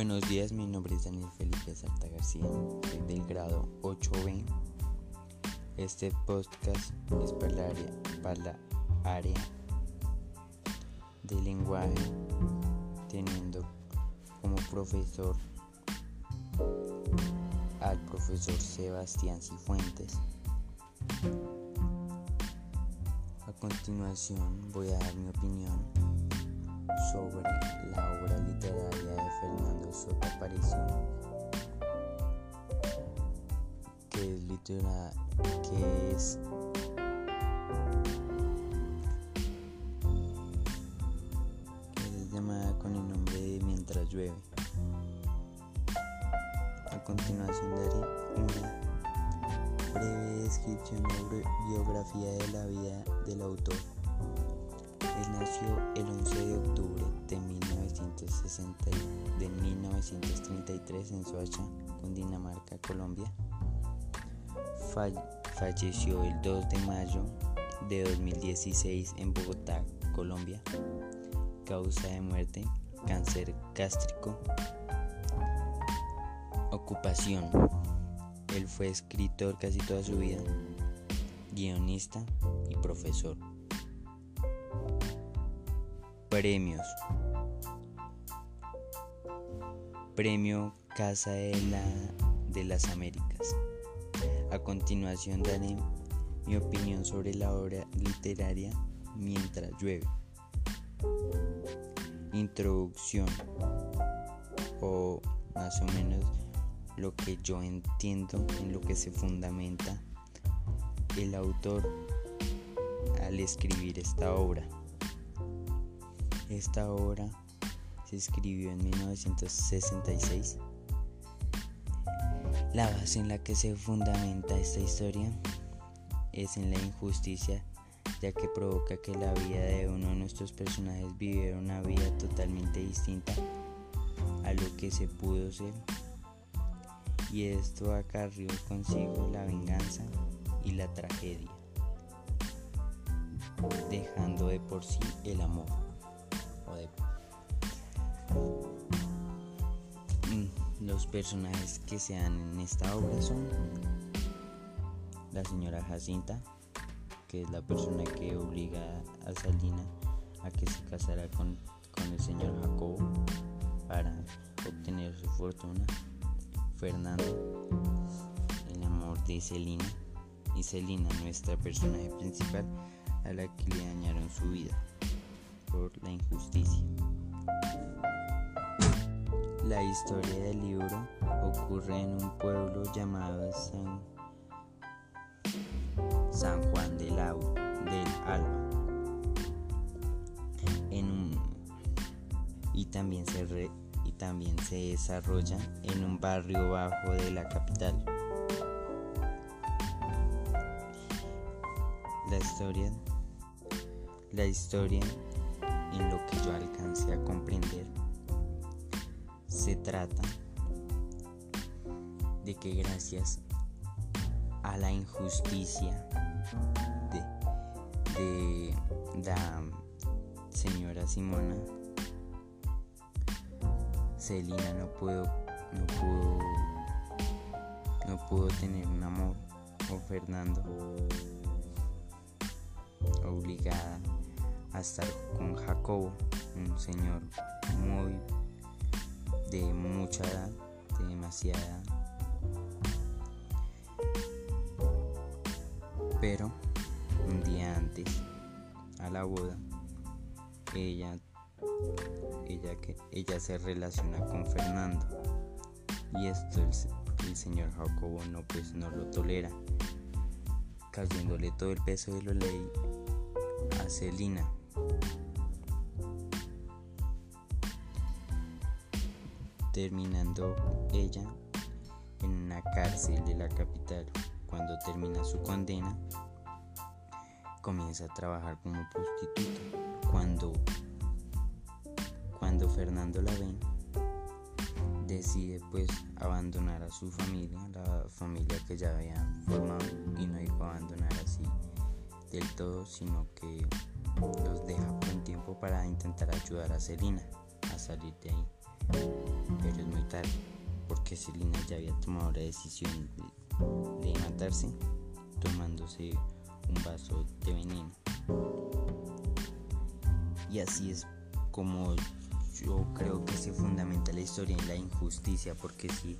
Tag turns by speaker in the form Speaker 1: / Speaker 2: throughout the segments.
Speaker 1: Buenos días, mi nombre es Daniel Felipe Salta García, soy del grado 8B. Este podcast es para la área, para la área de lenguaje, teniendo como profesor al profesor Sebastián Cifuentes. A continuación voy a dar mi opinión sobre la obra literaria de Fernando Soto Aparicio, que es literaria, que es con el nombre de Mientras llueve. A continuación daré una breve descripción de biografía de la vida del autor. Él nació el 11 de octubre de, 1960, de 1933 en Soacha, Cundinamarca, Colombia. falleció el 2 de mayo de 2016 en Bogotá, Colombia. Causa de muerte, cáncer gástrico. Ocupación. Él fue escritor casi toda su vida, guionista y profesor. Premios. Premio Casa de, la, de las Américas. A continuación daré mi opinión sobre la obra literaria Mientras llueve. Introducción o más o menos lo que yo entiendo en lo que se fundamenta el autor al escribir esta obra. Esta obra se escribió en 1966. La base en la que se fundamenta esta historia es en la injusticia, ya que provoca que la vida de uno de nuestros personajes viviera una vida totalmente distinta a lo que se pudo ser. Y esto acarrió consigo la venganza y la tragedia, dejando de por sí el amor. Mm, los personajes que se dan en esta obra son la señora Jacinta, que es la persona que obliga a Salina a que se casara con, con el señor Jacobo para obtener su fortuna. Fernando, el amor de Celina, y Celina, nuestra personaje principal, a la que le dañaron su vida por la injusticia. La historia del libro ocurre en un pueblo llamado San, Juan del, del Alba. y, también se y también se desarrolla en un barrio bajo de la capital. La historia, la historia en lo que yo alcancé a comprender. Se trata de que gracias a la injusticia de, la señora Simona, Celina no pudo, no pudo, no pudo tener un amor o Fernando. Obligada a estar con Jacobo, un señor muy de mucha edad, de demasiada Pero un día antes a la boda, ella, ella, ella se relaciona con Fernando. Y esto el, el señor Jacobo no, pues, no lo tolera, cayéndole todo el peso de la ley a Celina. Terminando ella en una cárcel de la capital. Cuando termina su condena, comienza a trabajar como prostituta. Cuando, cuando Fernando la ve, decide pues abandonar a su familia, la familia que ya había formado, y no dijo abandonar así del todo, sino que los deja un tiempo para intentar ayudar a Celina a salir de ahí pero es muy tarde porque Selina ya había tomado la decisión de, de matarse tomándose un vaso de veneno. Y así es como yo creo que se fundamenta la historia en la injusticia, porque si,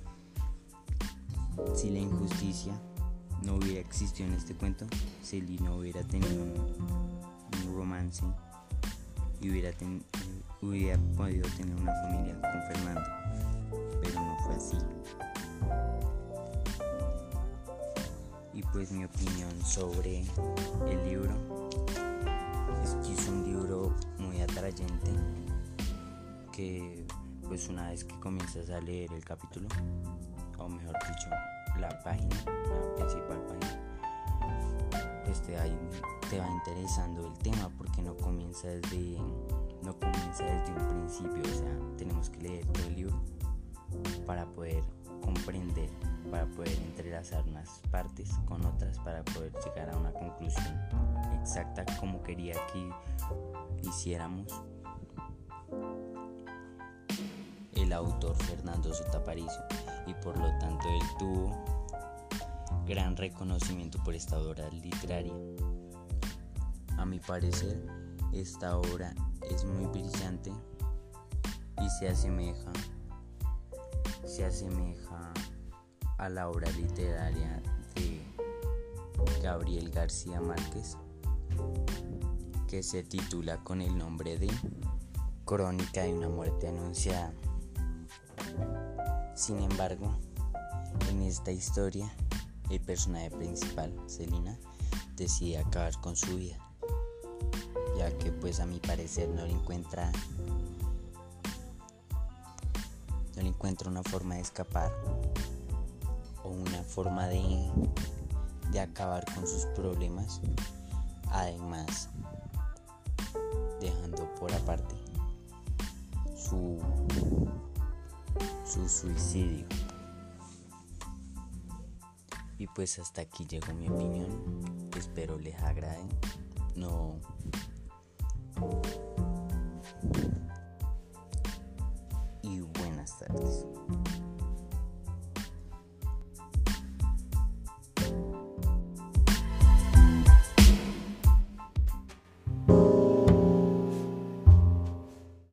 Speaker 1: si la injusticia no hubiera existido en este cuento, Selina hubiera tenido romance y hubiera, hubiera podido tener una familia con Fernando, pero no fue así. Y pues mi opinión sobre el libro es que es un libro muy atrayente que pues una vez que comienzas a leer el capítulo o mejor dicho la página la principal página pues te va, te va interesando el tema porque no comienza desde no comienza desde un principio o sea tenemos que leer todo el libro para poder comprender para poder entrelazar unas partes con otras para poder llegar a una conclusión exacta como quería que hiciéramos. El autor Fernando Sotaparicio y por lo tanto él tuvo gran reconocimiento por esta obra literaria. A mi parecer, esta obra es muy brillante y se asemeja se asemeja a la obra literaria de Gabriel García Márquez que se titula con el nombre de Crónica de una muerte anunciada. Sin embargo, en esta historia, el personaje principal, Selina, decide acabar con su vida, ya que pues a mi parecer no le encuentra no le encuentra una forma de escapar o una forma de, de acabar con sus problemas, además dejando por aparte su su suicidio. Y pues hasta aquí llegó mi opinión. Espero les agrade. No. Y buenas tardes.